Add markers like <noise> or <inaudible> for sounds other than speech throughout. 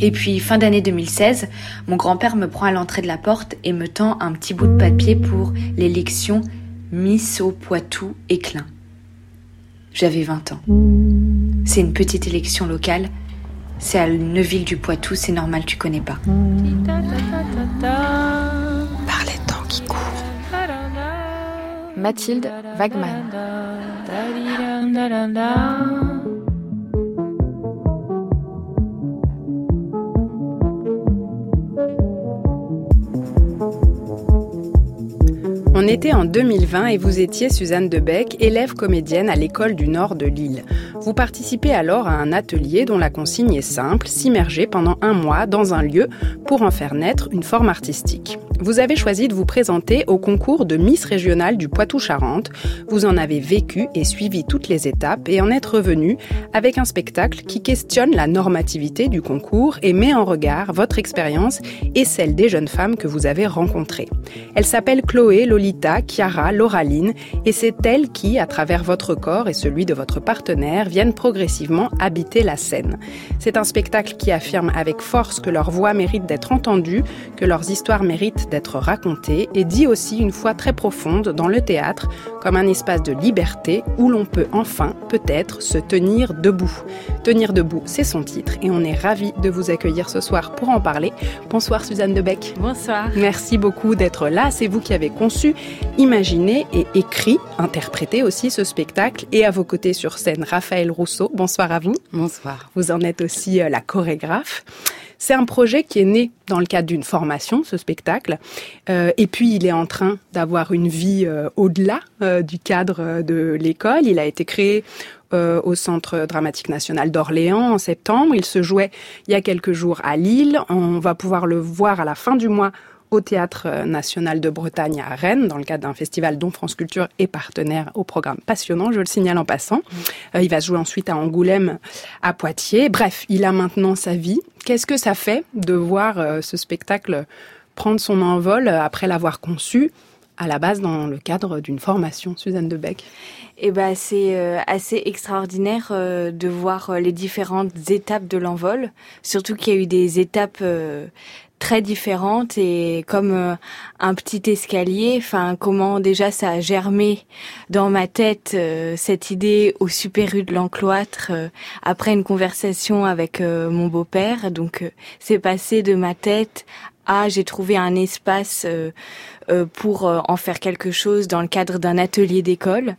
Et puis, fin d'année 2016, mon grand-père me prend à l'entrée de la porte et me tend un petit bout de papier pour l'élection Miss au Poitou Éclin. J'avais 20 ans. C'est une petite élection locale. C'est à Neuville du Poitou, c'est normal, tu connais pas. Par les temps qui courent. Mathilde Wagman. On était en 2020 et vous étiez Suzanne Debec, élève comédienne à l'école du Nord de Lille. Vous participez alors à un atelier dont la consigne est simple, s'immerger pendant un mois dans un lieu pour en faire naître une forme artistique. Vous avez choisi de vous présenter au concours de Miss régionale du Poitou-Charentes. Vous en avez vécu et suivi toutes les étapes et en êtes revenu avec un spectacle qui questionne la normativité du concours et met en regard votre expérience et celle des jeunes femmes que vous avez rencontrées. Elle s'appelle Chloé, Lolita, Chiara, Lauraline et c'est elle qui, à travers votre corps et celui de votre partenaire, viennent progressivement habiter la scène. C'est un spectacle qui affirme avec force que leurs voix méritent d'être entendues, que leurs histoires méritent d'être racontée et dit aussi une foi très profonde dans le théâtre comme un espace de liberté où l'on peut enfin, peut-être, se tenir debout. Tenir debout, c'est son titre et on est ravis de vous accueillir ce soir pour en parler. Bonsoir Suzanne Debec. Bonsoir. Merci beaucoup d'être là. C'est vous qui avez conçu, imaginé et écrit, interprété aussi ce spectacle et à vos côtés sur scène Raphaël Rousseau. Bonsoir à vous. Bonsoir. Vous en êtes aussi euh, la chorégraphe. C'est un projet qui est né dans le cadre d'une formation, ce spectacle, euh, et puis il est en train d'avoir une vie euh, au-delà euh, du cadre de l'école. Il a été créé au Centre dramatique national d'Orléans en septembre. Il se jouait il y a quelques jours à Lille. On va pouvoir le voir à la fin du mois au Théâtre national de Bretagne à Rennes, dans le cadre d'un festival dont France Culture est partenaire au programme passionnant, je le signale en passant. Euh, il va se jouer ensuite à Angoulême, à Poitiers. Bref, il a maintenant sa vie. Qu'est-ce que ça fait de voir euh, ce spectacle prendre son envol après l'avoir conçu à la base dans le cadre d'une formation, Suzanne Debec? Eh ben, c'est euh, assez extraordinaire de voir les différentes étapes de l'envol, surtout qu'il y a eu des étapes très différentes et comme euh, un petit escalier. Enfin, comment déjà ça a germé dans ma tête euh, cette idée au super U de l'encloître euh, après une conversation avec mon beau-père. Donc, c'est passé de ma tête à j'ai trouvé un espace pour en faire quelque chose dans le cadre d'un atelier d'école.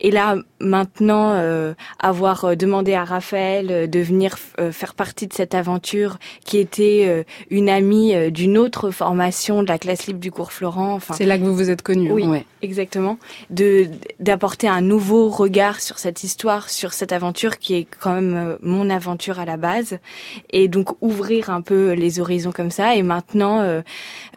Et là, maintenant, euh, avoir euh, demandé à Raphaël euh, de venir faire partie de cette aventure, qui était une amie d'une autre formation de la classe libre du cours Florent. Enfin, c'est là que vous vous êtes connus. Oui, exactement. De d'apporter un nouveau regard sur cette histoire, sur cette aventure qui est quand même mon aventure à la base, et donc ouvrir un peu les horizons comme ça. Et maintenant,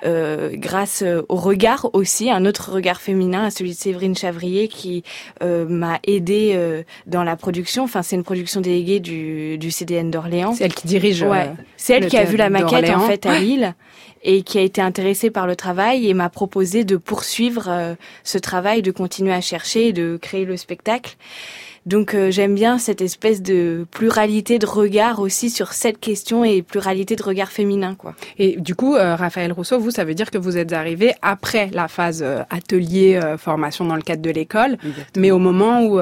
grâce au regard aussi, un autre regard féminin, celui de Séverine Chavrier, qui euh, m'a aidé euh, dans la production. Enfin, c'est une production déléguée du, du CDN d'Orléans. C'est elle qui dirige. Ouais. Euh, c'est elle qui a vu la maquette en fait à Lille et qui a été intéressée par le travail et m'a proposé de poursuivre ce travail, de continuer à chercher, de créer le spectacle. Donc euh, j'aime bien cette espèce de pluralité de regard aussi sur cette question et pluralité de regard féminin quoi. Et du coup euh, Raphaël Rousseau, vous ça veut dire que vous êtes arrivé après la phase euh, atelier formation dans le cadre de l'école, mais au moment où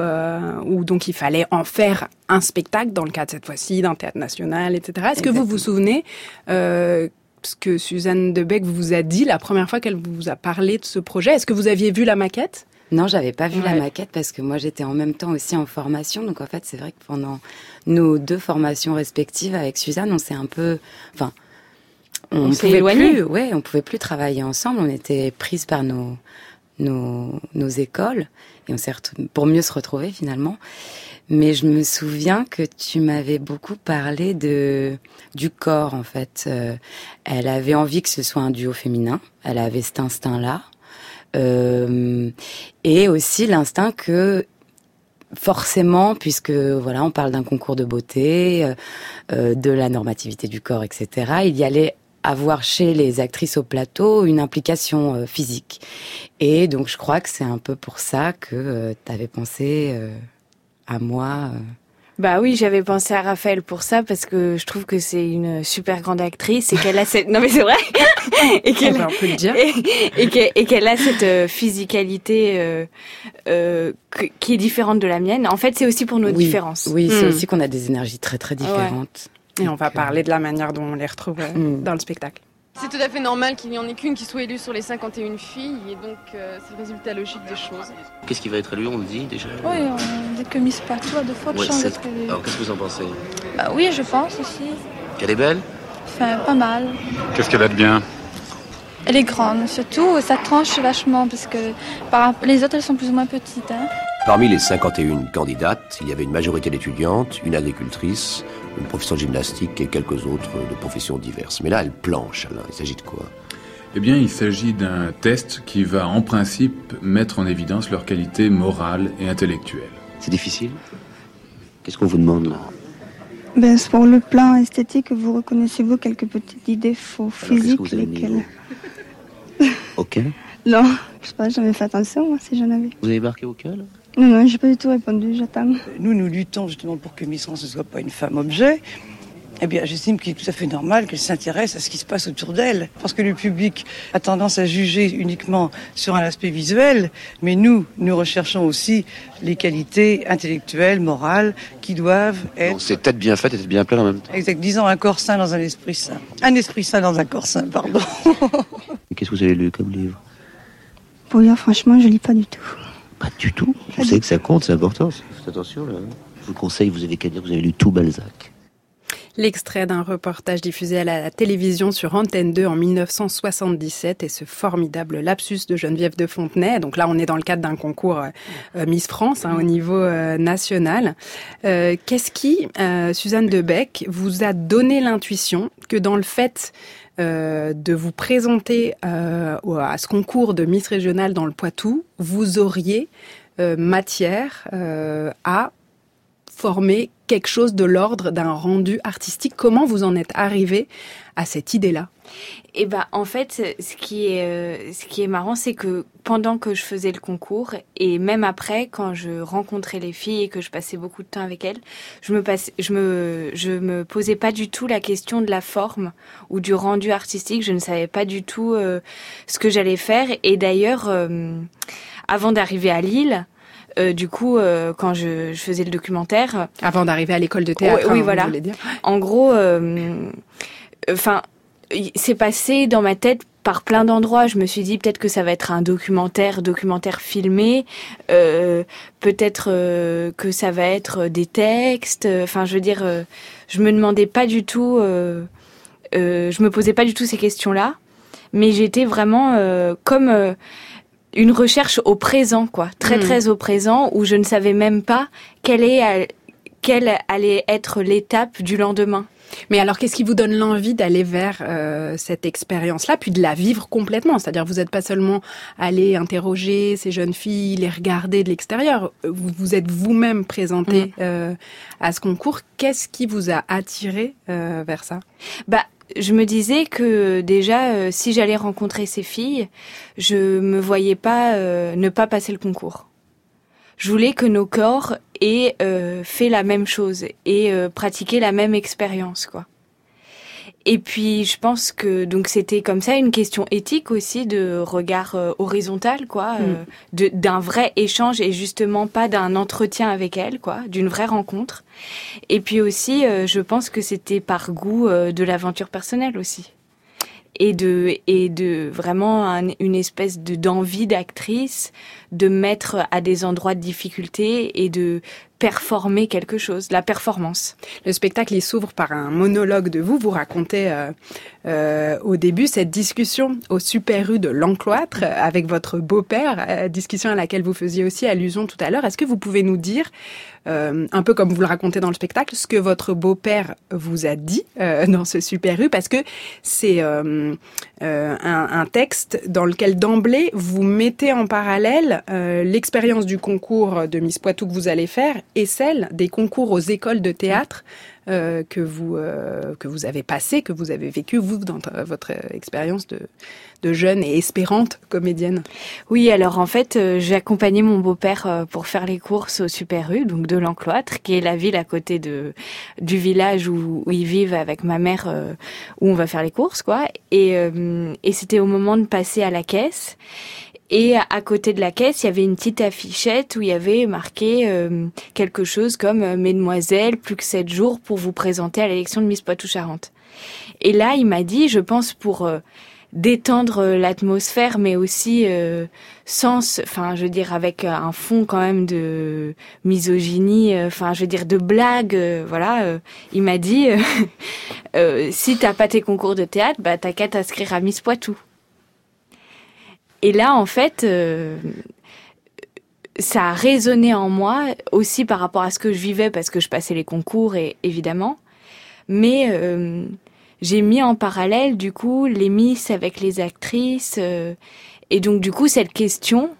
où donc il fallait en faire un spectacle dans le cadre cette fois-ci d'un théâtre national, etc. Est-ce que vous vous souvenez ce que Suzanne Debec vous a dit la première fois qu'elle vous a parlé de ce projet? Est-ce que vous aviez vu la maquette? Non, j'avais pas vu la maquette parce que moi j'étais en même temps aussi en formation. Donc en fait, c'est vrai que pendant nos deux formations respectives avec Suzanne, on s'est un peu, enfin, on, on pouvait plus, ouais, on pouvait plus travailler ensemble. On était prises par nos nos, nos écoles et on s'est pour mieux se retrouver finalement. Mais je me souviens que tu m'avais beaucoup parlé de du corps en fait. Euh, elle avait envie que ce soit un duo féminin. Elle avait cet instinct-là. Euh, et aussi l'instinct que forcément, puisque voilà, on parle d'un concours de beauté, euh, euh, de la normativité du corps, etc. Il y allait avoir chez les actrices au plateau une implication physique. Et donc je crois que c'est un peu pour ça que tu avais pensé à moi Bah oui, j'avais pensé à Raphaël pour ça parce que je trouve que c'est une super grande actrice et qu'elle a cette non mais c'est vrai <laughs> <laughs> et qu'elle et, a cette euh, physicalité euh, euh, qui est différente de la mienne. En fait, c'est aussi pour nos différences. Oui, c'est hmm. aussi qu'on a des énergies très très différentes. Et on va parler de la manière dont on les retrouve hmm. dans le spectacle. C'est tout à fait normal qu'il n'y en ait qu'une qui soit élue sur les 51 filles, et donc euh, c'est le résultat logique des choses. Qu'est-ce qui va être élu, on le dit déjà Oui, on dit que Miss Patou a deux fois de chance d'être élue. Alors qu'est-ce que vous en pensez Bah oui, je pense aussi. Qu'elle est belle Enfin, pas mal. Qu'est-ce qu'elle a de bien Elle est grande, surtout ça tranche vachement, parce que par... les autres elles sont plus ou moins petites. Hein. Parmi les 51 candidates, il y avait une majorité d'étudiantes, une agricultrice, une professeure de gymnastique et quelques autres de professions diverses. Mais là, elle planche, Alain. Il s'agit de quoi? Eh bien, il s'agit d'un test qui va, en principe, mettre en évidence leur qualité morale et intellectuelle. C'est difficile? Qu'est-ce qu'on vous demande là? Ben, Pour le plan esthétique, vous reconnaissez-vous quelques petites idées faux physiques. <laughs> Non, je sais pas, j'avais fait attention, moi, si j'en avais. Vous avez marqué auquel non, non, j'ai pas du tout répondu, j'attends. Nous, nous luttons justement pour que Miss France ne soit pas une femme objet. Eh bien, j'estime qu'il est tout à fait normal qu'elle s'intéresse à ce qui se passe autour d'elle. Parce que le public a tendance à juger uniquement sur un aspect visuel, mais nous, nous recherchons aussi les qualités intellectuelles, morales, qui doivent être... C'est tête bien faite et tête bien pleine en même temps. Exact. Disons un corps sain dans un esprit sain. Un esprit sain dans un corps sain, pardon. <laughs> Qu'est-ce que vous avez lu comme livre? Pour dire franchement, je lis pas du tout. Pas du tout. Vous savez que ça compte, c'est important. Faites attention là. Je vous conseille, vous avez qu'à dire que vous avez lu tout Balzac. L'extrait d'un reportage diffusé à la télévision sur Antenne 2 en 1977 et ce formidable lapsus de Geneviève de Fontenay. Donc là, on est dans le cadre d'un concours euh, euh, Miss France hein, au niveau euh, national. Qu'est-ce qui, Suzanne Debec, vous a donné l'intuition que dans le fait euh, de vous présenter euh, à ce concours de Miss Régionale dans le Poitou, vous auriez euh, matière à former quelque chose de l'ordre d'un rendu artistique. Comment vous en êtes arrivé à cette idée-là? Eh ben, en fait, ce qui est, euh, ce qui est marrant, c'est que pendant que je faisais le concours et même après, quand je rencontrais les filles et que je passais beaucoup de temps avec elles, je me passe, je me, je me posais pas du tout la question de la forme ou du rendu artistique. Je ne savais pas du tout euh, ce que j'allais faire. Et d'ailleurs, euh, avant d'arriver à Lille, euh, du coup, euh, quand je, faisais le documentaire, avant d'arriver à l'école de théâtre, oui, hein, voilà. Dire. En gros, euh, enfin, c'est passé dans ma tête par plein d'endroits. Je me suis dit peut-être que ça va être un documentaire, documentaire filmé, peut-être que ça va être des textes. Enfin, je veux dire, je me demandais pas du tout, je me posais pas du tout ces questions-là, mais j'étais vraiment comme une recherche au présent, quoi, très hmm. très au présent, où je ne savais même pas quelle est quelle allait être l'étape du lendemain. Mais alors, qu'est-ce qui vous donne l'envie d'aller vers euh, cette expérience-là, puis de la vivre complètement? C'est-à-dire, vous n'êtes pas seulement allé interroger ces jeunes filles, les regarder de l'extérieur. Vous vous êtes vous-même présenté hmm. euh, à ce concours. Qu'est-ce qui vous a attiré euh, vers ça? Bah, je me disais que déjà, euh, si j'allais rencontrer ces filles, je me voyais pas euh, ne pas passer le concours. Je voulais que nos corps aient euh, fait la même chose et pratiqué la même expérience, quoi. Et puis je pense que donc c'était comme ça une question éthique aussi de regard euh, horizontal quoi, euh, mm. d'un vrai échange et justement pas d'un entretien avec elle quoi, d'une vraie rencontre. Et puis aussi euh, je pense que c'était par goût de l'aventure personnelle aussi. Et de et de vraiment une espèce de d'envie d'actrice de mettre à des endroits de difficulté et de performer quelque chose, la performance. Le spectacle, il s'ouvre par un monologue de vous. Vous racontez euh, euh, au début cette discussion au Super U de l'Encloître avec votre beau-père, euh, discussion à laquelle vous faisiez aussi allusion tout à l'heure. Est-ce que vous pouvez nous dire, un peu comme vous le racontez dans le spectacle, ce que votre beau-père vous a dit dans ce Super U? Parce que c'est un, texte dans lequel d'emblée vous mettez en parallèle l'expérience du concours de Miss Poitou que vous allez faire et celle des concours aux écoles de théâtre euh, que vous euh, que vous avez passé, que vous avez vécu vous dans votre expérience de, de jeune et espérante comédienne. Oui, alors en fait, euh, j'ai accompagné mon beau-père pour faire les courses au Super U, donc de l'Encloître, qui est la ville à côté de du village où, ils vivent avec ma mère, où on va faire les courses, quoi. Et c'était au moment de passer à la caisse. Et à côté de la caisse, il y avait une petite affichette où il y avait marqué euh, quelque chose comme euh, Mesdemoiselles, plus que sept jours pour vous présenter à l'élection de Miss Poitou-Charentes. Et là, il m'a dit, je pense pour euh, détendre l'atmosphère, mais aussi sans, enfin, je veux dire, avec un fond quand même de misogynie, enfin, je veux dire, de blague, voilà. il m'a dit, <laughs> si t'as pas tes concours de théâtre, bah t'as qu'à t'inscrire à Miss Poitou. Et là, en fait, euh, ça a résonné en moi aussi par rapport à ce que je vivais parce que je passais les concours et évidemment, mais euh, j'ai mis en parallèle du coup les miss avec les actrices euh, et donc du coup cette question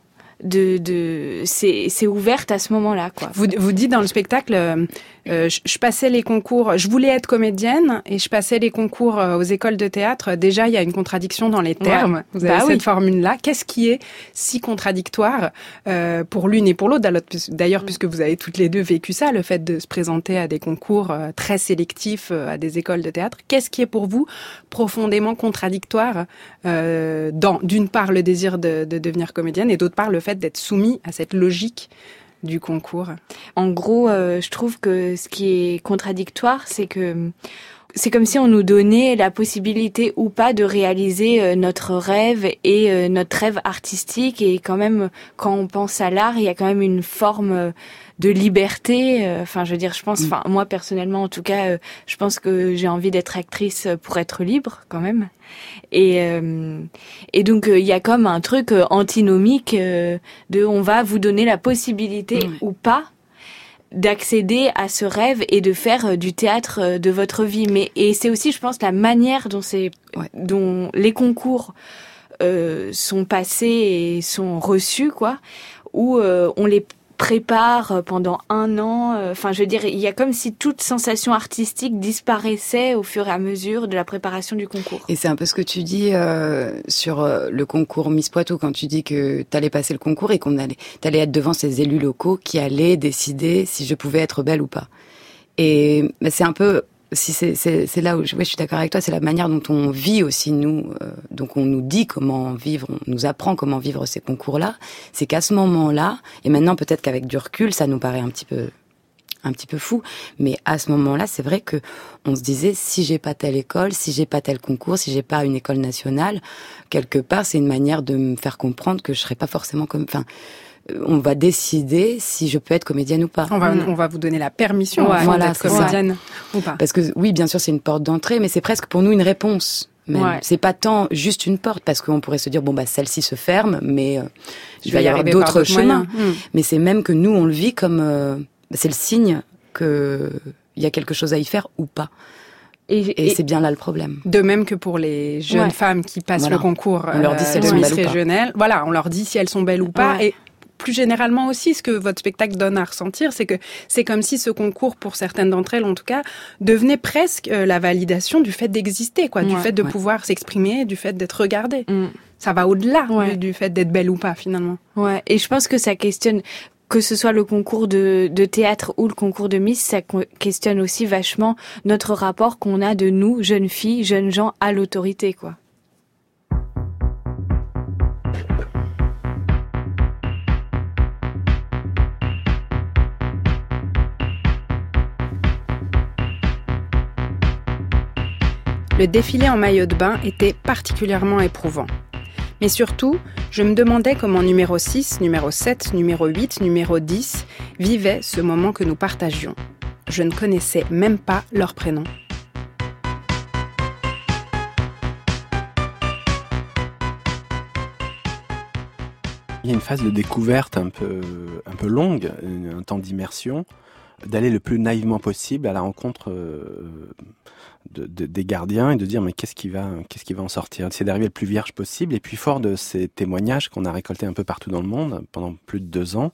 de, de c'est ouverte à ce moment-là quoi. Vous vous dites dans le spectacle euh, je, passais les concours, je voulais être comédienne et je passais les concours euh, aux écoles de théâtre. Déjà, il y a une contradiction dans les termes. Vous avez bah cette formule-là. Qu'est-ce qui est si contradictoire euh, pour l'une et pour l'autre? D'ailleurs, mm. puisque vous avez toutes les deux vécu ça, le fait de se présenter à des concours très sélectifs à des écoles de théâtre. Qu'est-ce qui est pour vous profondément contradictoire dans, d'une part, le désir de, de devenir comédienne et d'autre part, le fait d'être soumis à cette logique du concours. En gros, euh, je trouve que ce qui est contradictoire, c'est que c'est comme si on nous donnait la possibilité ou pas de réaliser euh, notre rêve et euh, notre rêve artistique. Et quand même, quand on pense à l'art, il y a quand même une forme de liberté. Enfin, je veux dire, je pense, mm. enfin, moi personnellement, en tout cas, je pense que j'ai envie d'être actrice pour être libre, quand même. Et, euh, et donc euh, il y a comme un truc euh, antinomique de on va vous donner la possibilité ou pas d'accéder à ce rêve et de faire du théâtre de votre vie. Mais et c'est aussi, je pense, la manière dont c'est, dont les concours sont passés et sont reçus, quoi, où on les prépare euh, pendant un an. Euh, enfin, je veux dire, il y a comme si toute sensation artistique disparaissait au fur et à mesure de la préparation du concours. Et c'est un peu ce que tu dis euh, sur le concours Miss Poitou quand tu dis que tu allais passer le concours et qu'on allait, t'allais être devant ces élus locaux qui allaient décider si je pouvais être belle ou pas. Et c'est un peu si c'est là où je, je suis d'accord avec toi, c'est la manière dont on vit aussi nous, euh, donc on nous dit comment vivre, on nous apprend comment vivre ces concours-là. C'est qu'à ce moment-là, et maintenant peut-être qu'avec du recul, ça nous paraît un petit peu un petit peu fou, mais à ce moment-là, c'est vrai que on se disait si j'ai pas telle école, si j'ai pas tel concours, si j'ai pas une école nationale, quelque part, c'est une manière de me faire comprendre que je serais pas forcément comme, enfin, on va décider si je peux être comédienne ou pas. On va, on va vous donner la permission voilà, d'être comédienne ou pas. Parce que oui, bien sûr, c'est une porte d'entrée, mais c'est presque pour nous une réponse. C'est pas tant juste une porte parce qu'on pourrait se dire bon bah celle-ci se ferme, mais euh, je vais y, avoir d'autres chemins. Hmm. Mais c'est même que nous on le vit comme euh, c'est le signe que il y a quelque chose à y faire ou pas. Et, c'est bien là le problème. De même que pour les jeunes femmes qui passent le concours, on leur dit si elles sont belles ou pas. Voilà, on leur dit si elles sont belles ou pas. Et plus généralement aussi, ce que votre spectacle donne à ressentir, c'est que c'est comme si ce concours, pour certaines d'entre elles en tout cas, devenait presque euh, la validation du fait d'exister, quoi, du fait de pouvoir s'exprimer, du fait d'être regardé. Mm. Ça va au-delà du, fait d'être belle ou pas finalement. Ouais, et je pense que ça questionne que ce soit le concours de, de, théâtre ou le concours de Miss, ça questionne aussi vachement notre rapport qu'on a de nous, jeunes filles, jeunes gens, à l'autorité, quoi. Le défilé en maillot de bain était particulièrement éprouvant. Mais surtout, je me demandais comment numéro 6, numéro 7, numéro 8, numéro 10 vivaient ce moment que nous partagions. Je ne connaissais même pas leur prénom. Il y a une phase de découverte un peu longue, un temps d'immersion, d'aller le plus naïvement possible à la rencontre euh, des gardiens et de dire mais qu'est-ce qui va qu'est-ce qui va en sortir? C'est d'arriver le plus vierge possible et puis fort de ces témoignages qu'on a récoltés un peu partout dans le monde pendant plus de deux ans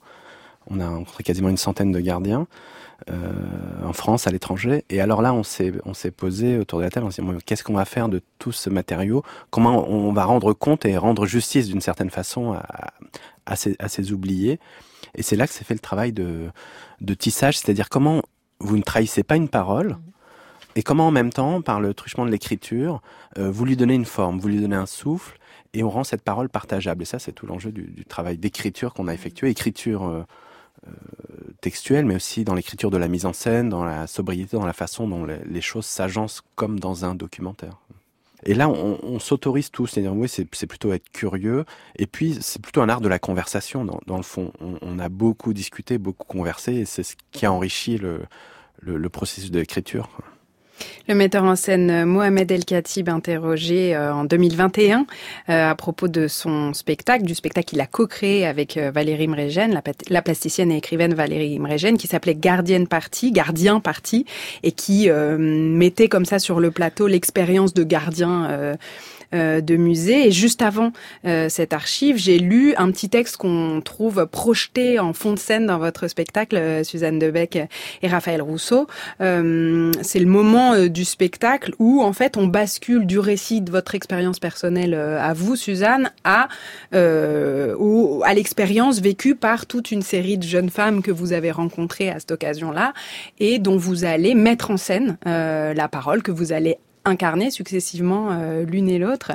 On a rencontré quasiment une centaine de gardiens. Euh, en France, à l'étranger. Et alors là, on s'est posé autour de la table, on s'est dit qu'est-ce qu'on va faire de tout ce matériau? Comment on va rendre compte et rendre justice d'une certaine façon à, ces, oubliés? Et c'est là que s'est fait le travail de, tissage, c'est-à-dire comment vous ne trahissez pas une parole. Et comment en même temps, par le truchement de l'écriture, euh, vous lui donnez une forme, vous lui donnez un souffle, et on rend cette parole partageable. Et ça, c'est tout l'enjeu du, travail d'écriture qu'on a effectué, écriture euh, textuelle, mais aussi dans l'écriture de la mise en scène, dans la sobriété, dans la façon dont les, choses s'agencent comme dans un documentaire. Et là, on, s'autorise tous, c'est-à-dire oui, c'est plutôt être curieux. Et puis, c'est plutôt un art de la conversation, dans, le fond. On, a beaucoup discuté, beaucoup conversé, et c'est ce qui a enrichi le, le, le processus de l'écriture. Le metteur en scène euh, Mohamed El Khatib interrogé euh, en 2021 euh, à propos de son spectacle, du spectacle qu'il a co-créé avec Valérie Mregen, la, la, plasticienne et écrivaine Valérie Mregen, qui s'appelait Gardienne Partie, Gardien Partie, et qui mettait comme ça sur le plateau l'expérience de gardien de musée. Et juste avant euh, cette archive, j'ai lu un petit texte qu'on trouve projeté en fond de scène dans votre spectacle, euh, Suzanne Debec et Raphaël Rousseau. Euh, c'est le moment euh, du spectacle où, en fait, on bascule du récit de votre expérience personnelle euh, à vous, Suzanne, à, ou à l'expérience vécue par toute une série de jeunes femmes que vous avez rencontrées à cette occasion-là et dont vous allez mettre en scène la parole, que vous allez incarner successivement euh, l'une et l'autre.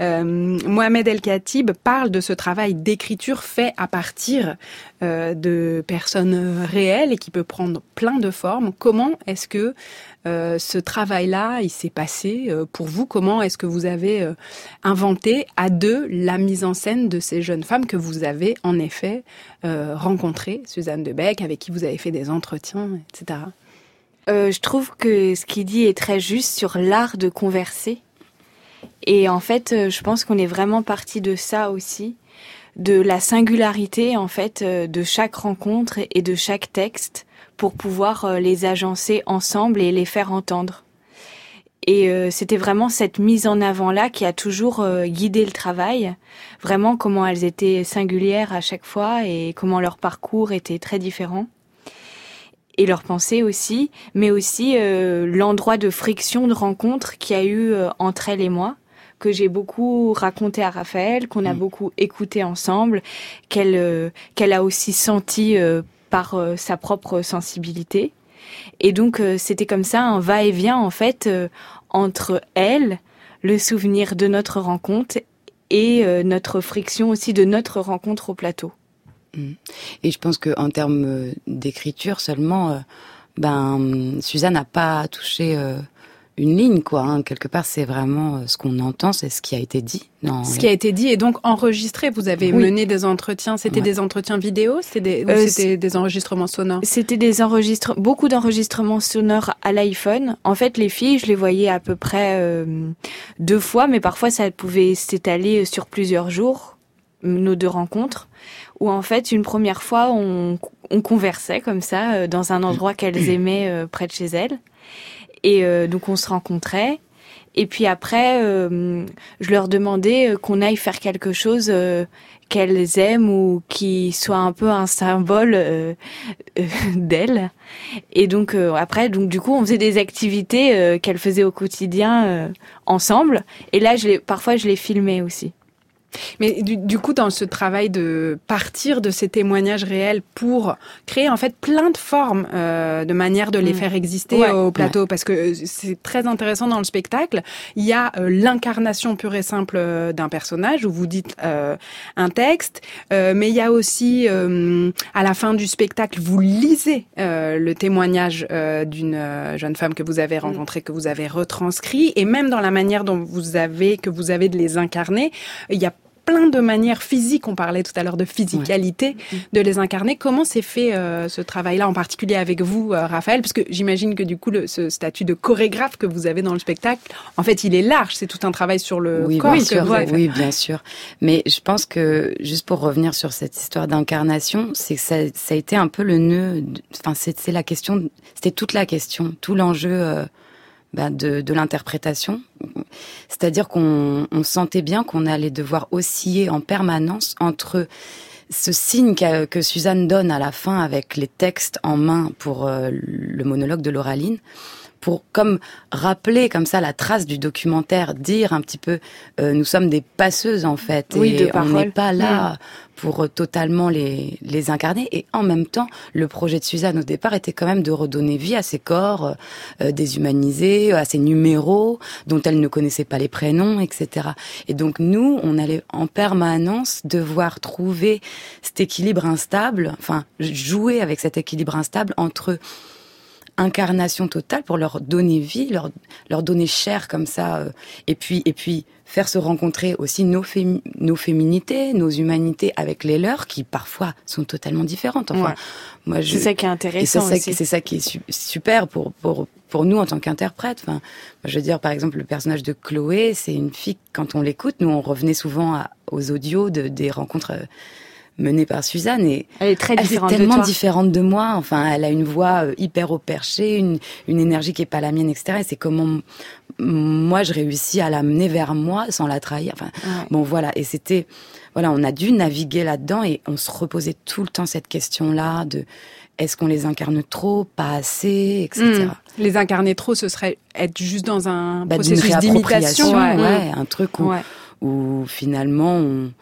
Euh, Mohamed El Khatib parle de ce travail d'écriture fait à partir euh, de personnes réelles et qui peut prendre plein de formes. Comment est-ce que ce travail-là, il s'est passé pour vous? Comment est-ce que vous avez inventé à deux la mise en scène de ces jeunes femmes que vous avez en effet rencontrées, Suzanne Debec, avec qui vous avez fait des entretiens, etc. Euh, je trouve que ce qu'il dit est très juste sur l'art de converser. Et en fait, euh, je pense qu'on est vraiment parti de ça aussi, de la singularité en fait euh, de chaque rencontre et de chaque texte pour pouvoir les agencer ensemble et les faire entendre. Et euh, c'était vraiment cette mise en avant-là qui a toujours euh, guidé le travail, vraiment comment elles étaient singulières à chaque fois et comment leur parcours était très différent et leurs pensées aussi, mais aussi euh, l'endroit de friction, de rencontre qu'il y a eu euh, entre elle et moi que j'ai beaucoup raconté à Raphaël, qu'on a mmh. beaucoup écouté ensemble, qu'elle euh, qu'elle a aussi senti euh, par euh, sa propre sensibilité. Et donc euh, c'était comme ça un va-et-vient en fait euh, entre elle, le souvenir de notre rencontre et euh, notre friction aussi de notre rencontre au plateau. Mm. Et je pense qu'en termes euh, d'écriture seulement, euh, ben Suzanne n'a pas touché euh, une ligne, quoi. Hein. Quelque part, c'est vraiment ce qu'on entend, c'est ce qui a été dit. Non, ce qui a été dit et donc enregistré. Vous avez oui. mené des entretiens. C'était ouais. des entretiens vidéo, c'était des, euh, enregistrements sonores? C'était des enregistrements, beaucoup d'enregistrements sonores à l'iPhone. En fait, les filles, je les voyais à peu près euh, deux fois, mais parfois ça pouvait s'étaler sur plusieurs jours nos deux rencontres où en fait une première fois on, on conversait comme ça euh, dans un endroit qu'elles <clears throat> aimaient euh, près de chez elles. Et euh, donc on se rencontrait. Et puis après euh, je leur demandais qu'on aille faire quelque chose euh, qu'elles aiment ou qui soit un peu un symbole euh, euh, <laughs> d'elles. Et donc euh, après donc du coup on faisait des activités euh, qu'elles faisaient au quotidien euh, ensemble. Et là je les parfois je les filmais aussi mais du, du, coup, dans ce travail de partir de ces témoignages réels pour créer en fait plein de formes euh, de manière de les mmh. faire exister ouais, au plateau, ouais. parce que c'est très intéressant dans le spectacle. Il y a euh, l'incarnation pure et simple euh, d'un personnage où vous dites euh, un texte, euh, mais il y a aussi euh, à la fin du spectacle, vous lisez le témoignage d'une jeune femme que vous avez mmh. rencontrée, mmh. que vous avez retranscrit, et même dans la manière dont vous avez que vous avez de les incarner, il y a plein de manières physiques. On parlait tout à l'heure de physicalité, ouais. de les incarner. Comment s'est fait euh, ce travail-là, en particulier avec vous, euh, Raphaël? Parce que j'imagine que du coup, le, ce statut de chorégraphe que vous avez dans le spectacle, en fait, il est large. C'est tout un travail sur le oui, corps. Bien sûr, oui, bien sûr. Mais je pense que, juste pour revenir sur cette histoire d'incarnation, c'est que ça, ça, a été un peu le nœud. Enfin, c'est la question. C'était toute la question, tout l'enjeu. Euh, bah, de, de l'interprétation. C'est-à-dire qu'on on sentait bien qu'on allait devoir osciller en permanence entre ce signe que, Suzanne donne à la fin avec les textes en main pour euh, le monologue de Lauraline, pour comme rappeler comme ça la trace du documentaire, dire un petit peu euh, nous sommes des passeuses en fait et on n'est pas là pour euh, totalement les les incarner. Et en même temps le projet de Suzanne au départ était quand même de redonner vie à ces corps euh, déshumanisés, à ces numéros dont elle ne connaissait pas les prénoms, etc. Et donc nous on allait en permanence devoir trouver cet équilibre instable, enfin jouer avec cet équilibre instable entre incarnation totale pour leur donner vie, leur, leur donner chair comme ça, euh, et puis et puis faire se rencontrer aussi nos, nos féminités, nos humanités avec les leurs qui parfois sont totalement différentes. Enfin, moi, je... c'est ça qui est intéressant. C'est ça, qui est super pour pour pour nous en tant qu'interprète. Enfin, je veux dire par exemple le personnage de Chloé, c'est une fille quand on l'écoute, nous on revenait souvent aux audios de, des rencontres. Euh, menée par Suzanne et elle est très différente tellement de différente de moi. Enfin, elle a une voix euh, hyper au perché, une, une énergie qui est pas la mienne, etc. Et c'est comment moi je réussis à l'amener vers moi sans la trahir. Enfin, bon voilà. Et c'était voilà, on a dû naviguer là-dedans et on se reposait tout le temps cette question-là de est-ce qu'on les incarne trop, pas assez, etc. Hmm. Les incarner trop, ce serait être juste dans un bah, processus d'imitation, ouais, un truc où, où finalement on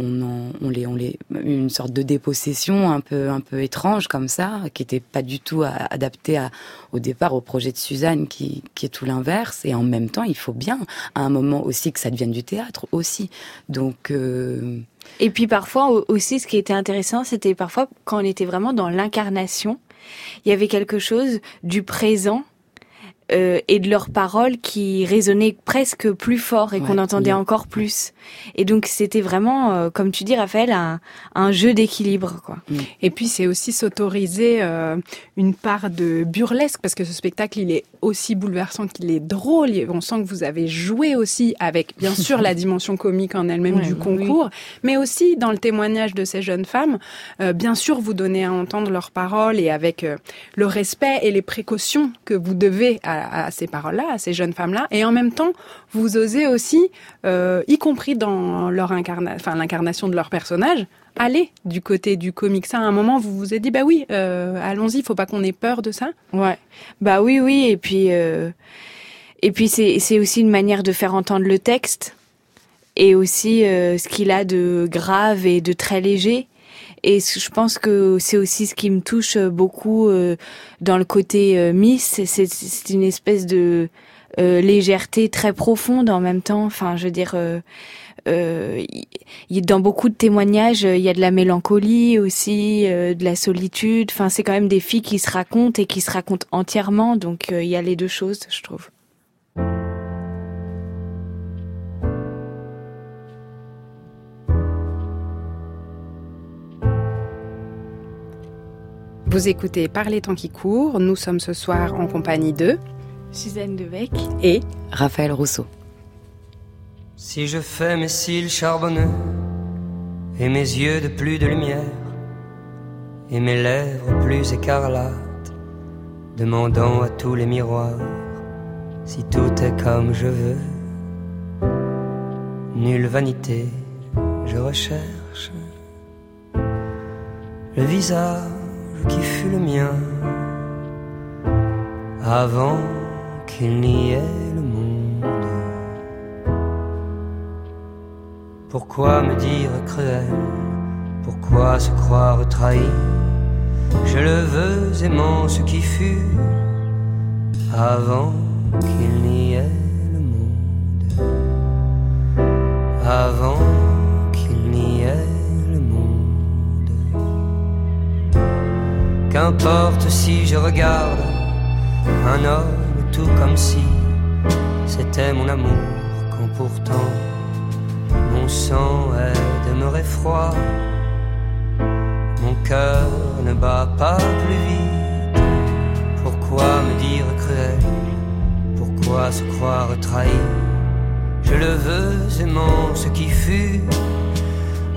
on, on, les, on les, une sorte de dépossession un peu, un peu étrange comme ça, qui était pas du tout adaptée au départ au projet de Suzanne, qui, qui est tout l'inverse. Et en même temps, il faut bien, à un moment aussi, que ça devienne du théâtre aussi. Donc. Euh, Et puis parfois aussi, ce qui était intéressant, c'était parfois quand on était vraiment dans l'incarnation, il y avait quelque chose du présent euh, et de leurs paroles qui résonnaient presque plus fort et qu'on entendait encore plus. Et donc c'était vraiment, euh, comme tu dis Raphaël, un, un jeu d'équilibre. quoi. Mm. Et puis c'est aussi s'autoriser euh, une part de burlesque parce que ce spectacle il est aussi bouleversant qu'il est drôle. On sent que vous avez joué aussi avec bien sûr la <laughs> dimension comique en elle-même du concours, mais aussi dans le témoignage de ces jeunes femmes. bien sûr vous donnez à entendre leurs paroles et avec le respect et les précautions que vous devez à à, ces paroles-là, à ces jeunes femmes-là, et en même temps, vous osez aussi, euh, y compris dans leur enfin l'incarnation de leur personnage, aller du côté du comique. Ça, à un moment, vous vous êtes dit, bah oui, euh, allons-y, faut pas qu'on ait peur de ça. Ouais, bah oui, oui, et puis euh, et puis c'est aussi une manière de faire entendre le texte et aussi ce qu'il a de grave et de très léger et je pense que c'est aussi ce qui me touche beaucoup euh, dans le côté euh, Miss. C'est une espèce de euh, légèreté très profonde en même temps. Enfin, je veux dire, euh, dans beaucoup de témoignages, il y a de la mélancolie aussi, de la solitude. Enfin, c'est quand même des filles qui se racontent et qui se racontent entièrement. Donc, il y a les deux choses, je trouve. Vous écoutez Par les temps qui courent. Nous sommes ce soir en compagnie de Suzanne Devec et Raphaël Rousseau. Si je fais mes cils charbonneux et mes yeux de plus de lumière et mes lèvres plus écarlates, demandant à tous les miroirs si tout est comme je veux, nulle vanité, je recherche le visage qui fut le mien avant qu'il n'y ait le monde. Pourquoi me dire cruel? Pourquoi se croire trahi? Je le veux aimant ce qui fut avant qu'il n'y ait le monde. Avant qu'il n'y ait Qu'importe si je regarde un homme tout comme si c'était mon amour, quand pourtant sang est demeuré froid. Mon cœur ne bat pas plus vite. Pourquoi me dire cruel? Pourquoi se croire trahi? Je le veux aimant ce qui fut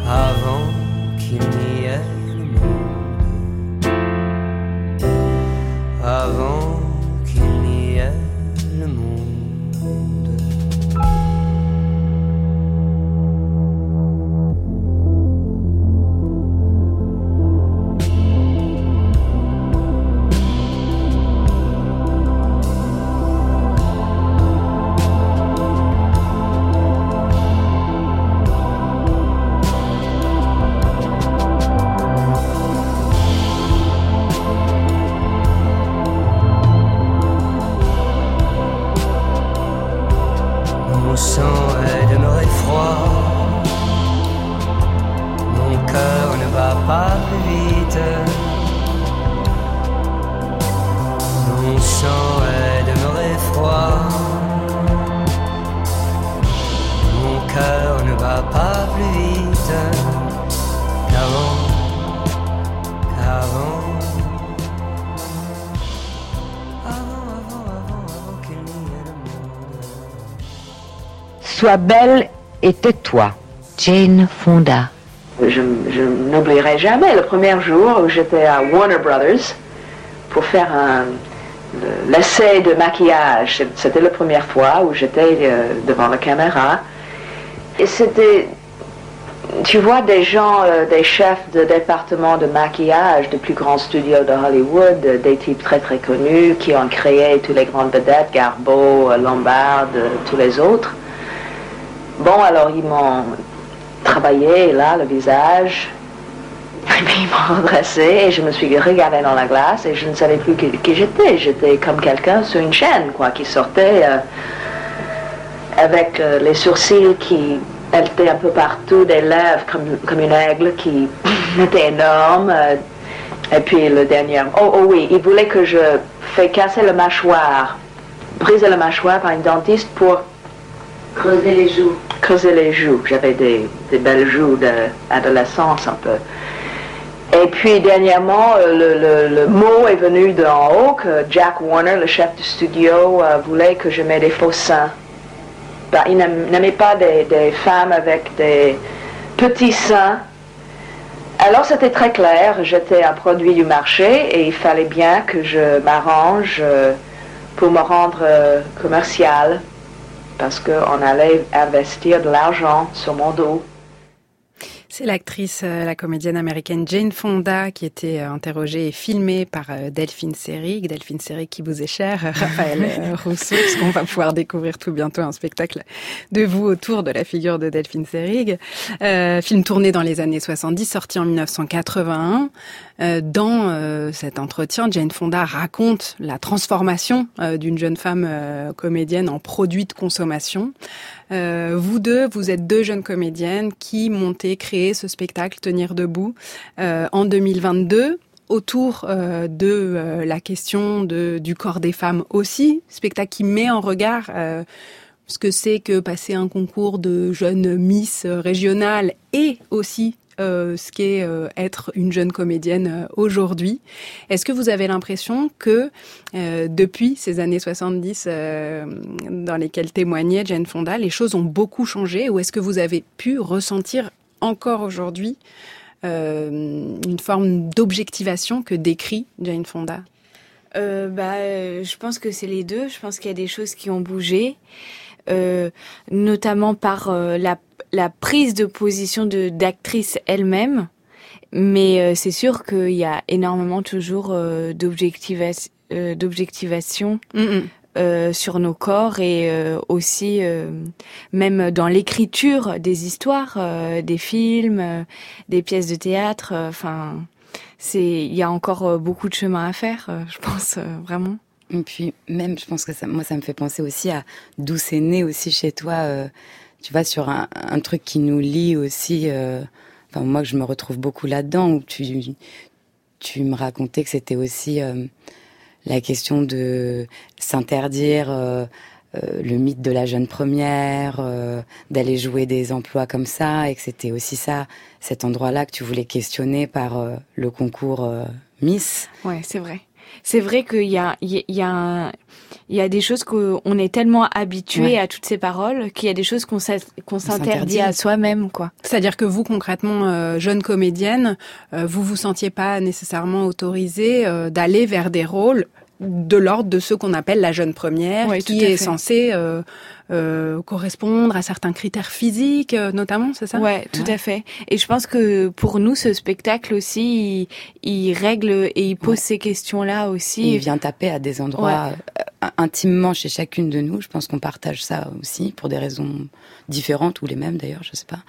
avant qu'il n'y ait est demeuré froid. Mon cœur ne va pas plus vite. Mon sang est demeuré froid. Mon cœur ne va pas plus vite qu'avant, qu'avant. Sois belle et tais-toi. Jane Fonda. Je, n'oublierai jamais le premier jour où j'étais à Warner Brothers pour faire un, l'essai de maquillage. C'était la première fois où j'étais euh, devant la caméra. Et c'était, tu vois des gens, euh, des chefs de département de maquillage de plus grands studios de Hollywood, des types très très connus qui ont créé tous les grandes vedettes, Garbeau, Lombard, tous les autres. Bon, alors ils m'ont travaillé là, le visage, <laughs> et puis ils m'ont redressé et je me suis regardée dans la glace et je ne savais plus qui, j'étais. J'étais comme quelqu'un sur une chaîne, quoi, qui sortait euh, avec euh, les sourcils qui étaient un peu partout, des lèvres comme, une aigle qui <laughs> était énorme. Euh, et puis le dernier, oh, oh oui, il voulait que je fais casser le mâchoire, briser le mâchoire par une dentiste pour Creuser les joues. Creuser les joues. J'avais des, belles joues d'adolescence un peu. Et puis dernièrement, euh, le, mot est venu d'en haut que Jack Warner, le chef du studio, euh, voulait que je mette des faux seins. Ben, il n'aimait pas des, femmes avec des petits seins. Alors c'était très clair, j'étais un produit du marché et il fallait bien que je m'arrange euh, pour me rendre commercial parce qu'on allait investir de l'argent sur mon dos. C'est l'actrice, euh, la comédienne américaine Jane Fonda qui était euh, interrogée et filmée par euh, Delphine Seyrig. Delphine Seyrig qui vous est chère, Raphaël <laughs> Rousseau, qu'on va pouvoir découvrir tout bientôt un spectacle de vous autour de la figure de Delphine Seyrig. film tourné dans les années 70, sorti en 1981. Dans cet entretien, Jane Fonda raconte la transformation d'une jeune femme comédienne en produit de consommation. Euh, vous deux, vous êtes deux jeunes comédiennes qui montez, créer ce spectacle Tenir debout euh, en 2022 autour euh, de la question du corps des femmes aussi, spectacle qui met en regard ce que c'est que passer un concours de jeunes Miss régionales et aussi euh, ce qu'est euh, être une jeune comédienne euh, aujourd'hui. Est-ce que vous avez l'impression que depuis ces années 70 dans lesquelles témoignait Jane Fonda, les choses ont beaucoup changé ou est-ce que vous avez pu ressentir encore aujourd'hui une forme d'objectivation que décrit Jane Fonda? Bah, je pense que c'est les deux. Je pense qu'il y a des choses qui ont bougé. notamment par la la prise de position de d'actrice elle-même, mais euh, c'est sûr qu'il y a énormément toujours euh, euh d'objectivation euh, sur nos corps et aussi même dans l'écriture des histoires, des films, des pièces de théâtre. Enfin, c'est il y a encore beaucoup de chemin à faire, je pense vraiment. Et puis même, je pense que ça, moi, ça me fait penser aussi à d'où c'est né aussi chez toi tu vois, sur un, truc qui nous lie aussi. Euh, enfin, moi, je me retrouve beaucoup là-dedans, où tu, tu me racontais que c'était aussi euh, la question de s'interdire euh, le mythe de la jeune première, d'aller jouer des emplois comme ça, et que c'était aussi ça, cet endroit-là que tu voulais questionner par le concours Miss. Ouais, c'est vrai c'est vrai qu'il y a, il y a, il y a des choses qu'on est tellement habitué à toutes ces paroles qu'il y a des choses qu'on s'interdit à soi-même, quoi. C'est-à-dire que vous, concrètement, euh, jeune comédienne, euh, vous vous sentiez pas nécessairement autorisée euh, d'aller vers des rôles de l'ordre de ce qu'on appelle la jeune première, qui est censée euh, euh, correspondre à certains critères physiques, euh, notamment, c'est ça? Ouais, tout à fait. Et je pense que pour nous, ce spectacle aussi, il, règle et il pose ces questions-là aussi. il vient taper à des endroits intimement chez chacune de nous. Je pense qu'on partage ça aussi pour des raisons différentes ou les mêmes d'ailleurs, je sais pas.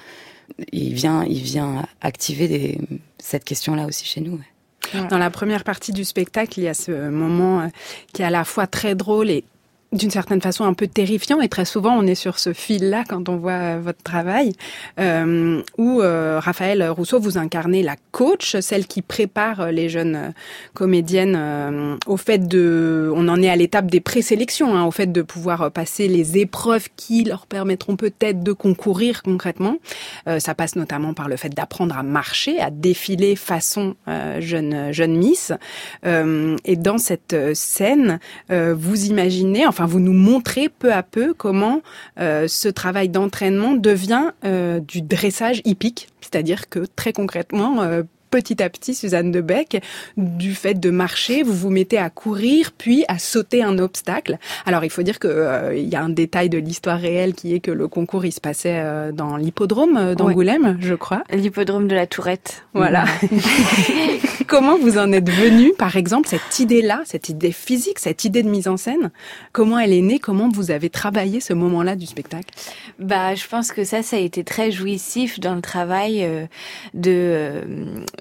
Il vient, il vient activer cette question-là aussi chez nous. Dans la première partie du spectacle, il y a ce moment euh, qui est à la fois très drôle et d'une certaine façon un peu terrifiant et très souvent on est sur ce fil-là quand on voit euh, votre travail euh, où euh, Raphaël Rousseau vous incarnez la coach, celle qui prépare les jeunes comédiennes au fait de, on en est à l'étape des présélections, hein, au fait de pouvoir passer les épreuves qui leur permettront peut-être de concourir concrètement. ça passe notamment par le fait d'apprendre à marcher, à défiler façon jeune jeune Miss. et dans cette scène, vous imaginez, enfin vous nous montrez peu à peu comment euh, ce travail d'entraînement devient euh, du dressage hippique, c'est-à-dire que très concrètement, euh, petit à petit, Suzanne de Debec, du fait de marcher, vous vous mettez à courir, puis à sauter un obstacle. Alors, il faut dire que euh, il y a un détail de l'histoire réelle qui est que le concours, il se passait euh, dans l'hippodrome euh, d'Angoulême, je crois. L'hippodrome de la Tourette. Voilà. <laughs> <laughs> comment vous en êtes venu, par exemple, cette idée-là, cette idée physique, cette idée de mise en scène? Comment elle est née? Comment vous avez travaillé ce moment-là du spectacle? Bah, je pense que ça, ça a été très jouissif dans le travail de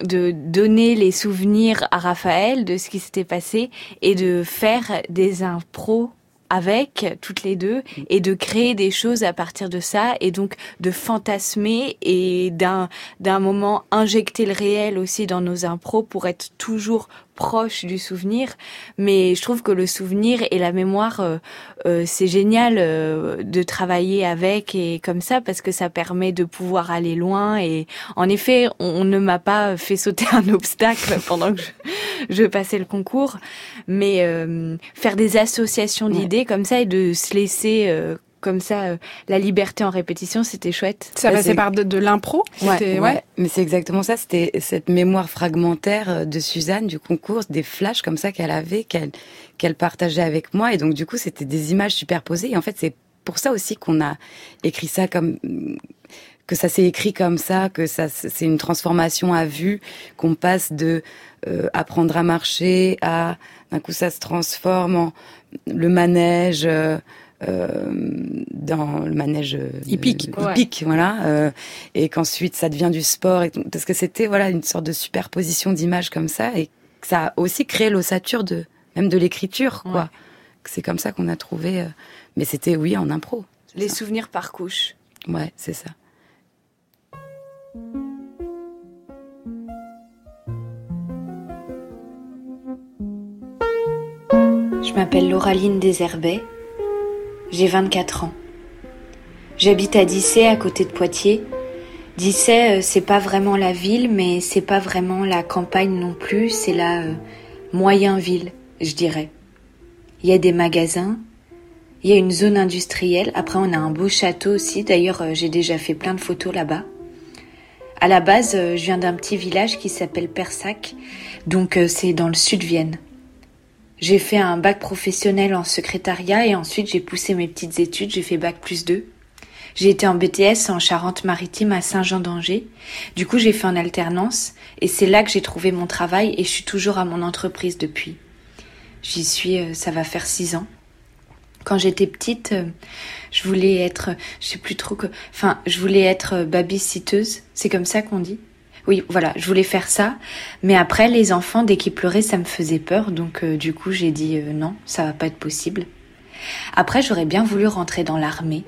de donner les souvenirs à Raphaël de ce qui s'était passé et de faire des impros avec toutes les deux et de créer des choses à partir de ça et donc de fantasmer et d'un d'un moment injecter le réel aussi dans nos impros pour être toujours proche du souvenir, mais je trouve que le souvenir et la mémoire, euh, euh, c'est génial euh, de travailler avec et comme ça parce que ça permet de pouvoir aller loin. Et en effet, on, ne m'a pas fait sauter un <laughs> obstacle pendant que je, passais le concours, mais faire des associations d'idées comme ça et de se laisser comme ça, euh, la liberté en répétition, c'était chouette. Ça bah, passait par de, l'impro ouais, ouais. mais c'est exactement ça. C'était cette mémoire fragmentaire euh, de Suzanne du concours, des flashs comme ça qu'elle avait, qu'elle qu'elle partageait avec moi. Et donc, du coup, c'était des images superposées. Et en fait, c'est pour ça aussi qu'on a écrit ça comme que ça s'est écrit comme ça, que ça c'est une transformation à vue, qu'on passe de euh, apprendre à marcher à d'un coup ça se transforme en le manège. Euh, dans le manège euh, hippique, hippique voilà, euh, et qu'ensuite ça devient du sport, et, parce que c'était voilà une sorte de superposition d'images comme ça, et ça a aussi créé l'ossature de même de l'écriture, quoi. C'est comme ça qu'on a trouvé, mais c'était oui en impro. Les souvenirs par couche. Ouais, c'est ça. Je m'appelle Lauraline Desherbet j'ai 24 ans. J'habite à Dissay, à côté de Poitiers. Dissay, euh, c'est pas vraiment la ville, mais c'est pas vraiment la campagne non plus, c'est la euh, moyen ville, je dirais. Il y a des magasins, il y a une zone industrielle, après on a un beau château aussi, d'ailleurs euh, j'ai déjà fait plein de photos là-bas. À la base, je viens d'un petit village qui s'appelle Persac, donc c'est dans le sud de Vienne. J'ai fait un bac professionnel en secrétariat et ensuite j'ai poussé mes petites études, j'ai fait bac plus 2. J'ai été en BTS en Charente-Maritime à Saint-Jean-d'Angers. Du coup, j'ai fait en alternance et c'est là que j'ai trouvé mon travail et je suis toujours à mon entreprise depuis. J'y suis, euh, ça va faire six ans. Quand j'étais petite, euh, je voulais être, je sais plus trop que, enfin, je voulais être babysitteuse. C'est comme ça qu'on dit. Oui, voilà, je voulais faire ça. Mais après, les enfants, dès qu'ils pleuraient, ça me faisait peur. Donc, euh, du coup, j'ai dit euh, non, ça va pas être possible. Après, j'aurais bien voulu rentrer dans l'armée.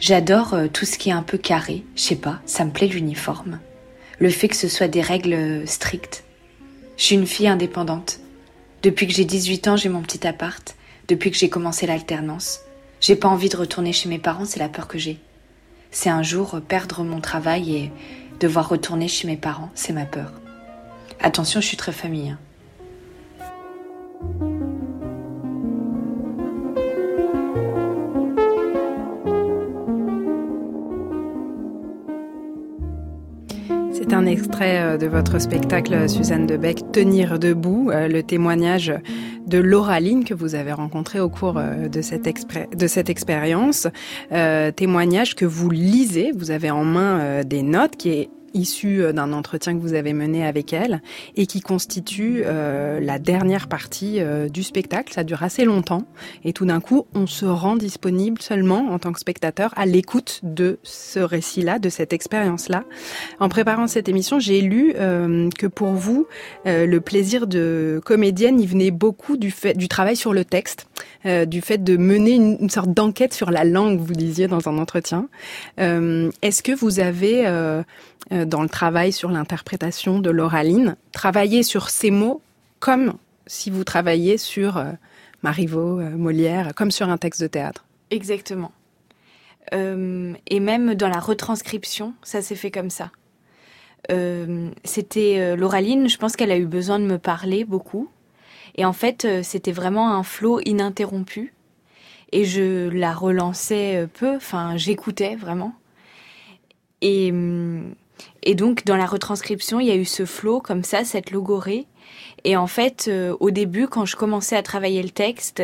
J'adore euh, tout ce qui est un peu carré. Je sais pas, ça me plaît l'uniforme. Le fait que ce soit des règles strictes. Je suis une fille indépendante. Depuis que j'ai 18 ans, j'ai mon petit appart. Depuis que j'ai commencé l'alternance. J'ai pas envie de retourner chez mes parents, c'est la peur que j'ai. C'est un jour perdre mon travail et Devoir retourner chez mes parents, c'est ma peur. Attention, je suis très famille. Hein. C'est un extrait euh, de votre spectacle Suzanne Debec, Tenir debout, euh, le témoignage de Laura Lynn que vous avez rencontré au cours euh, de cette expérience. témoignage que vous lisez, vous avez en main des notes qui est issu euh, d'un entretien que vous avez mené avec elle et qui constitue euh, la dernière partie euh, du spectacle. Ça dure assez longtemps et tout d'un coup, on se rend disponible seulement en tant que spectateur à l'écoute de ce récit-là, de cette expérience-là. En préparant cette émission, j'ai lu que pour vous, le plaisir de comédienne, il venait beaucoup du fait du travail sur le texte. Du fait de mener une, sorte d'enquête sur la langue, vous disiez dans un entretien. Est-ce que vous avez, dans le travail sur l'interprétation de l'oraline, travaillé sur ces mots comme si vous travailliez sur Marivaux, Molière, comme sur un texte de théâtre? Exactement. et même dans la retranscription, ça s'est fait comme ça. Euh, c'était euh, Lauraline, je pense qu'elle a eu besoin de me parler beaucoup. Et en fait, euh, c'était vraiment un flot ininterrompu. Et je la relançais peu, enfin, j'écoutais vraiment. Et, et donc, dans la retranscription, il y a eu ce flot comme ça, cette logorée. Et en fait, au début, quand je commençais à travailler le texte,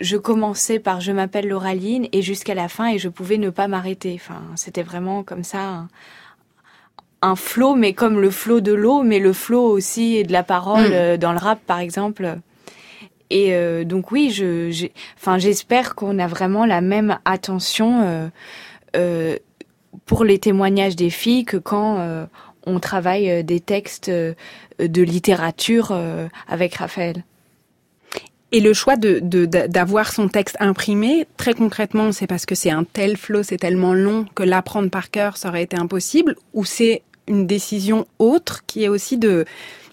je commençais par je m'appelle Lauraline et jusqu'à la fin et je pouvais ne pas m'arrêter. Enfin, c'était vraiment comme ça flot, mais comme le flot de l'eau, mais le flot aussi de la parole mm. euh, dans le rap, par exemple. Et euh, donc oui, je, enfin, j'espère qu'on a vraiment la même attention euh, pour les témoignages des filles que quand on travaille des textes de littérature avec Raphaël. Et le choix de d'avoir son texte imprimé, très concrètement, c'est parce que c'est un tel flot, c'est tellement long que l'apprendre par cœur, ça aurait été impossible, ou c'est une décision autre qui est aussi de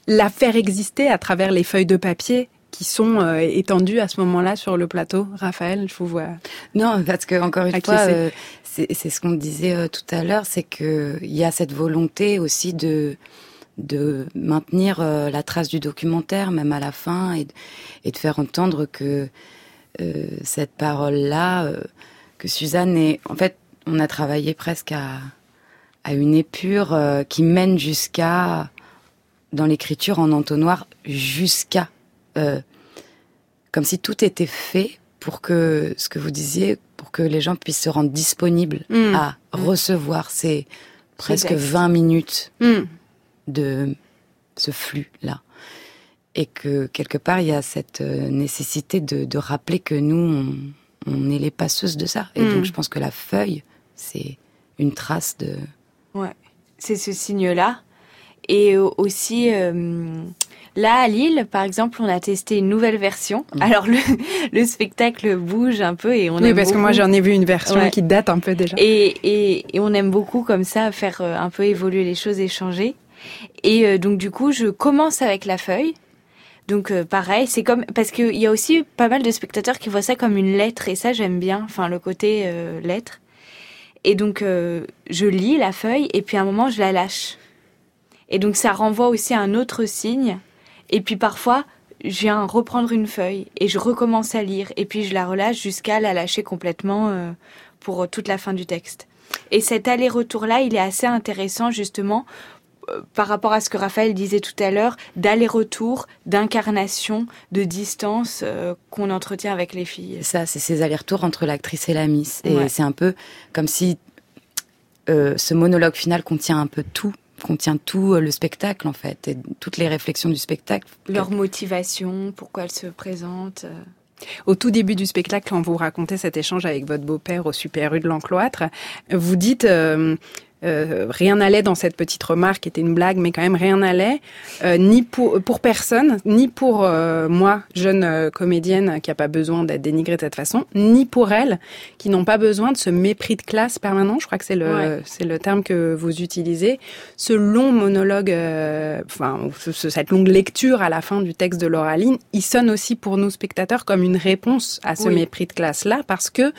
la faire exister à travers les feuilles de papier qui sont euh, étendues à ce moment-là sur le plateau. Raphaël, je vous vois. Non, parce que encore une fois, euh, c'est ce qu'on disait euh, tout à l'heure, c'est que il y a cette volonté aussi de de maintenir la trace du documentaire, même à la fin, et, et de faire entendre que cette parole-là, que Suzanne est, en fait, on a travaillé presque à à une épure euh, qui mène jusqu'à, dans l'écriture en entonnoir, jusqu'à, euh, comme si tout était fait pour que, ce que vous disiez, pour que les gens puissent se rendre disponibles mm. à mm. recevoir ces presque 20 minutes mm. de ce flux-là. Et que quelque part, il y a cette euh, nécessité de, de rappeler que nous, on, on, est les passeuses de ça. Et donc, je pense que la feuille, c'est une trace de, Ouais, c'est ce signe-là. Et aussi, euh, là à Lille, par exemple, on a testé une nouvelle version. Mm. Alors le, <laughs> le, spectacle bouge un peu et on oui, aime parce que moi j'en ai vu une version qui date un peu déjà. Et, et, et, on aime beaucoup comme ça faire euh, un peu évoluer les choses, échanger. Et euh, donc du coup, je commence avec la feuille. Donc pareil, c'est comme parce qu'il y a aussi pas mal de spectateurs qui voient ça comme une lettre et ça j'aime bien. Enfin le côté lettre. Et donc, euh, je lis la feuille et puis à un moment, je la lâche. Et donc, ça renvoie aussi à un autre signe. Et puis parfois, je viens reprendre une feuille et je recommence à lire. Et puis, je la relâche jusqu'à la lâcher complètement euh, pour toute la fin du texte. Et cet aller-retour-là, il est assez intéressant justement par rapport à ce que Raphaël disait tout à l'heure, d'aller-retour, d'incarnation, de distance euh, qu'on entretient avec les filles. Ça, c'est ces allers-retours entre l'actrice et la miss. Et c'est un peu comme si euh, ce monologue final contient un peu tout contient tout le spectacle en fait et toutes les réflexions du spectacle. Leur motivation, pourquoi elles se présentent. Au tout début du spectacle, quand vous racontez cet échange avec votre beau-père au Super U de l'Encloître, vous dites euh, rien n'allait dans cette petite remarque, qui était une blague, mais quand même rien n'allait, euh, ni pour, pour personne, ni pour euh, moi, jeune comédienne qui a pas besoin d'être dénigrée de cette façon, ni pour elle, qui n'ont pas besoin de ce mépris de classe permanent. Je crois que c'est le c'est le terme que vous utilisez. Ce long monologue, enfin cette longue lecture à la fin du texte de Lauraline, il sonne aussi pour nous spectateurs comme une réponse à ce mépris de classe là, parce que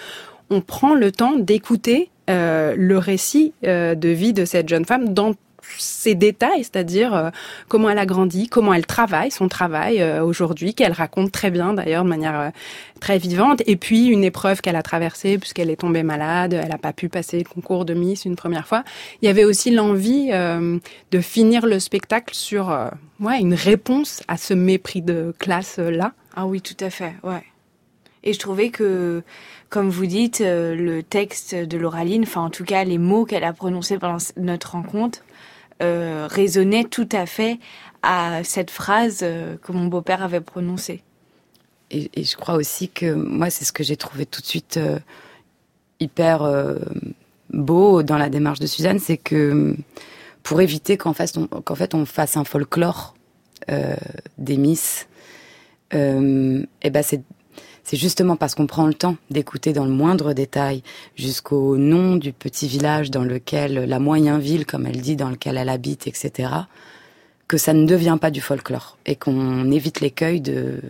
on prend le temps d'écouter euh, le récit euh, de vie de cette jeune femme dans ses détails, c'est-à-dire euh, comment elle a grandi, comment elle travaille, son travail aujourd'hui, qu'elle raconte très bien d'ailleurs de manière très vivante, et puis une épreuve qu'elle a traversée puisqu'elle est tombée malade, elle n'a pas pu passer le concours de Miss une première fois. Il y avait aussi l'envie de finir le spectacle sur ouais, une réponse à ce mépris de classe là. Ah oui, tout à fait, ouais. Et je trouvais que comme vous dites, euh, le texte de Lauraline, enfin en tout cas les mots qu'elle a prononcés pendant notre rencontre, euh, résonnaient tout à fait à cette phrase euh, que mon beau-père avait prononcée. Et, je crois aussi que moi, c'est ce que j'ai trouvé tout de suite hyper beau dans la démarche de Suzanne, c'est que pour éviter qu'en fait, on fasse un folklore des Miss, et ben c'est c'est justement parce qu'on prend le temps d'écouter dans le moindre détail jusqu'au nom du petit village dans lequel la moyen ville, comme elle dit, dans lequel elle habite, etc., que ça ne devient pas du folklore et qu'on évite l'écueil de,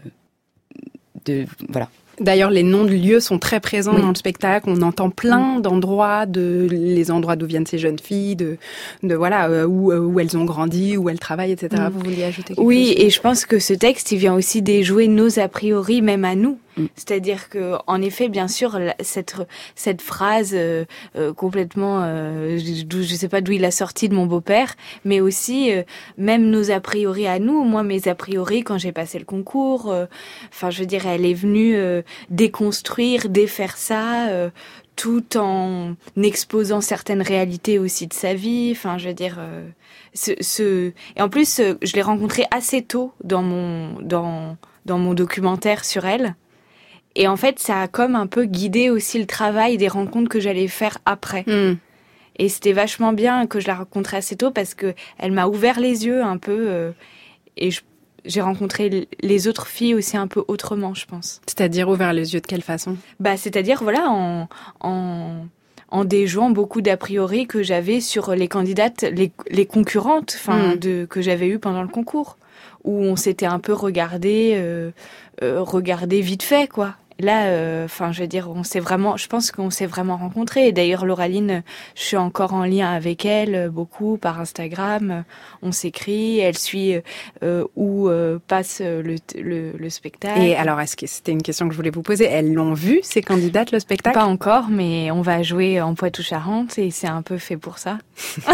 de, voilà, D'ailleurs, les noms de lieux sont très présents dans le spectacle. On entend plein d'endroits, de les endroits d'où viennent ces jeunes filles, de, de voilà euh, où, euh, où elles ont grandi, où elles travaillent, etc. Vous vouliez ajouter quelque oui, chose? Oui, et je pense que ce texte, il vient aussi déjouer nos a priori, même à nous. Mm. C'est-à-dire que, en effet, bien sûr, cette cette phrase euh, euh, complètement, euh, je, je sais pas d'où il a sorti de mon beau-père, mais aussi même nos a priori à nous. Moi, mes a priori quand j'ai passé le concours, enfin, je veux dire, elle est venue déconstruire, défaire ça. tout en exposant certaines réalités aussi de sa vie. Enfin, je veux dire, ce, ce, et en plus, je l'ai rencontrée assez tôt dans mon dans dans mon documentaire sur elle. Et en fait, ça a comme un peu guidé aussi le travail des rencontres que j'allais faire après. Hmm. Et c'était vachement bien que je la rencontre assez tôt parce que elle m'a ouvert les yeux un peu euh, et j'ai rencontré les autres filles aussi un peu autrement, je pense. C'est-à-dire ouvert les yeux de quelle façon? Bah, c'est-à-dire voilà en en en déjouant beaucoup d'a priori que j'avais sur les candidates, les, les concurrentes, enfin hmm. de que j'avais eu pendant le concours, où on s'était un peu regardé, euh, euh, regardé vite fait quoi. Là, euh, enfin, je veux dire, on s'est vraiment, je pense qu'on s'est vraiment rencontrés. Et d'ailleurs, Lauraline, je suis encore en lien avec elle euh, beaucoup par Instagram. On s'écrit, elle suit euh, où passe le, le, spectacle. Et alors, est-ce que c'était une question que je voulais vous poser? Elles l'ont vu ces candidates le spectacle? Pas encore, mais on va jouer en Poitou-Charentes et c'est un peu fait pour ça. <laughs>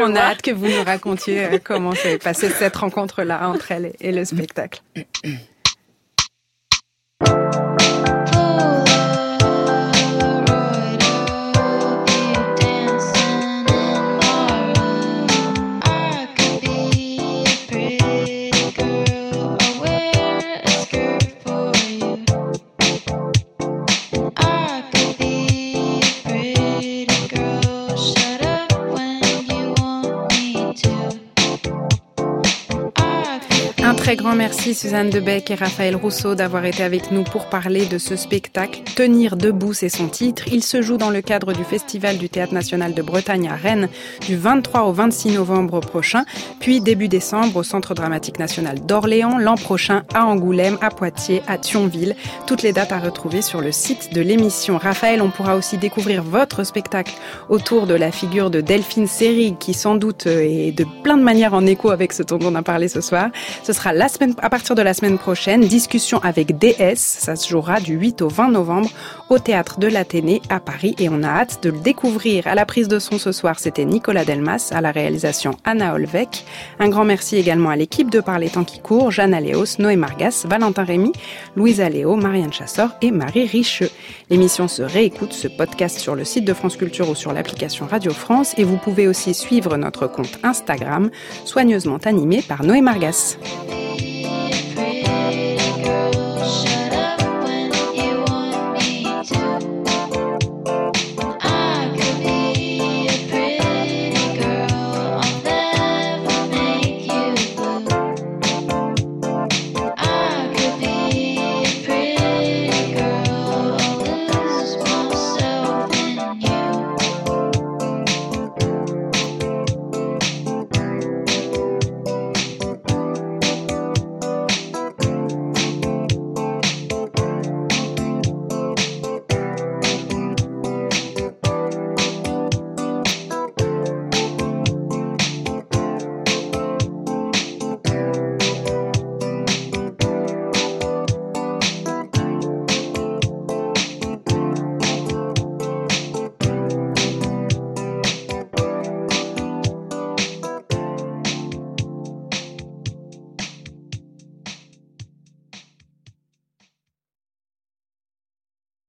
on a hâte que vous nous racontiez comment s'est passée cette rencontre-là entre elle et le spectacle. <clears throat> très grand merci Suzanne Debec et Raphaël Rousseau d'avoir été avec nous pour parler de ce spectacle. Tenir debout, c'est son titre. Il se joue dans le cadre du Festival du Théâtre National de Bretagne à Rennes du 23 au 26 novembre prochain, puis début décembre au Centre Dramatique National d'Orléans, l'an prochain à Angoulême, à Poitiers, à Thionville. Toutes les dates à retrouver sur le site de l'émission. Raphaël, on pourra aussi découvrir votre spectacle autour de la figure de Delphine Seyrig qui sans doute est de plein de manières en écho avec ce dont on a parlé ce soir. Ce sera à partir de la semaine prochaine, discussion avec DS. Ça se jouera du 8 au 20 novembre au théâtre de l'Athénée à Paris et on a hâte de le découvrir. À la prise de son ce soir, c'était Nicolas Delmas, à la réalisation Anna Olvec. Un grand merci également à l'équipe de Par les temps qui courent, Jeanne Aléos, Noé Margas, Valentin Rémy, Louise Aléo, Marianne Chassor et Marie Richeux. L'émission se réécoute, ce podcast sur le site de France Culture ou sur l'application Radio France et vous pouvez aussi suivre notre compte Instagram, soigneusement animé par Noé Margas.